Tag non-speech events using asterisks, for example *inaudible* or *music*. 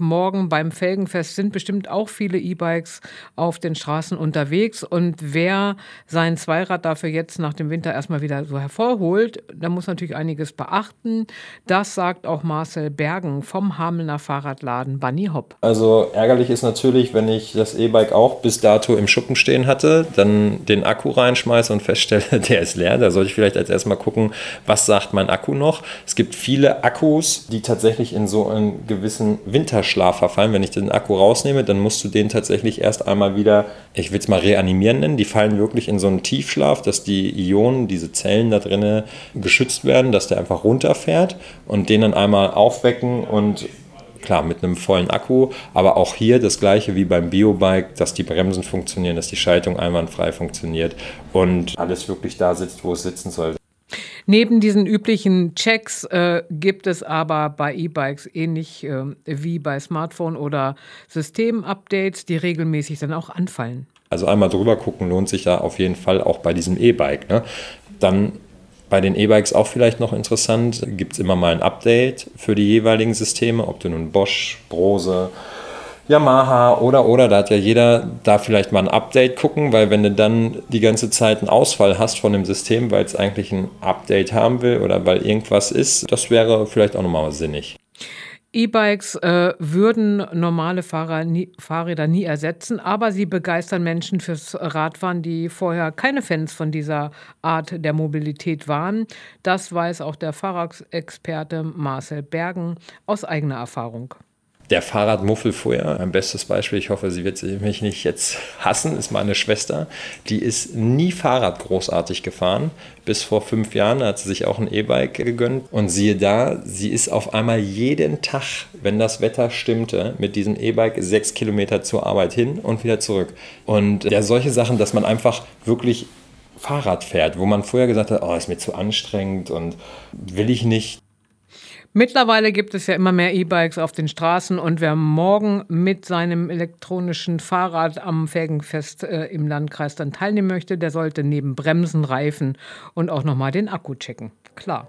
Morgen beim Felgenfest sind bestimmt auch viele E-Bikes auf den Straßen unterwegs. Und wer sein Zweirad dafür jetzt nach dem Winter erstmal wieder so hervorholt, da muss natürlich einiges beachten. Das sagt auch Marcel Bergen vom Hamelner Fahrradladen Bunny Hop. Also ärgerlich ist natürlich, wenn ich das E-Bike auch bis dato im Schuppen stehen hatte, dann den Akku reinschmeiße und feststelle, *laughs* der ist leer. Da sollte ich vielleicht als erstmal gucken, was sagt mein Akku noch. Es gibt viele Akkus, die tatsächlich in so einen gewissen Winterschlaf verfallen. Wenn ich den Akku rausnehme, dann musst du den tatsächlich erst einmal wieder, ich will es mal reanimieren nennen. Die fallen wirklich in so einen Tiefschlaf, dass die Ionen, diese Zellen da drinnen geschützt werden, dass der einfach runterfährt und den dann einmal aufwecken und klar, mit einem vollen Akku, aber auch hier das gleiche wie beim Biobike, dass die Bremsen funktionieren, dass die Schaltung einwandfrei funktioniert und alles wirklich da sitzt, wo es sitzen soll. Neben diesen üblichen Checks äh, gibt es aber bei E-Bikes ähnlich äh, wie bei Smartphone oder Systemupdates, die regelmäßig dann auch anfallen. Also einmal drüber gucken lohnt sich ja auf jeden Fall auch bei diesem E-Bike. Ne? Dann bei den E-Bikes auch vielleicht noch interessant, gibt es immer mal ein Update für die jeweiligen Systeme, ob du nun Bosch, Brose, Yamaha oder oder, da hat ja jeder da vielleicht mal ein Update gucken, weil wenn du dann die ganze Zeit einen Ausfall hast von dem System, weil es eigentlich ein Update haben will oder weil irgendwas ist, das wäre vielleicht auch nochmal sinnig. E-Bikes äh, würden normale Fahrer nie, Fahrräder nie ersetzen, aber sie begeistern Menschen fürs Radfahren, die vorher keine Fans von dieser Art der Mobilität waren. Das weiß auch der Fahrradexperte Marcel Bergen aus eigener Erfahrung der Fahrradmuffel vorher, ein bestes Beispiel, ich hoffe, sie wird mich nicht jetzt hassen, ist meine Schwester. Die ist nie Fahrrad großartig gefahren. Bis vor fünf Jahren hat sie sich auch ein E-Bike gegönnt. Und siehe da, sie ist auf einmal jeden Tag, wenn das Wetter stimmte, mit diesem E-Bike sechs Kilometer zur Arbeit hin und wieder zurück. Und ja, solche Sachen, dass man einfach wirklich Fahrrad fährt, wo man vorher gesagt hat, oh, ist mir zu anstrengend und will ich nicht Mittlerweile gibt es ja immer mehr E-Bikes auf den Straßen und wer morgen mit seinem elektronischen Fahrrad am Felgenfest äh, im Landkreis dann teilnehmen möchte, der sollte neben Bremsen, Reifen und auch nochmal den Akku checken. Klar.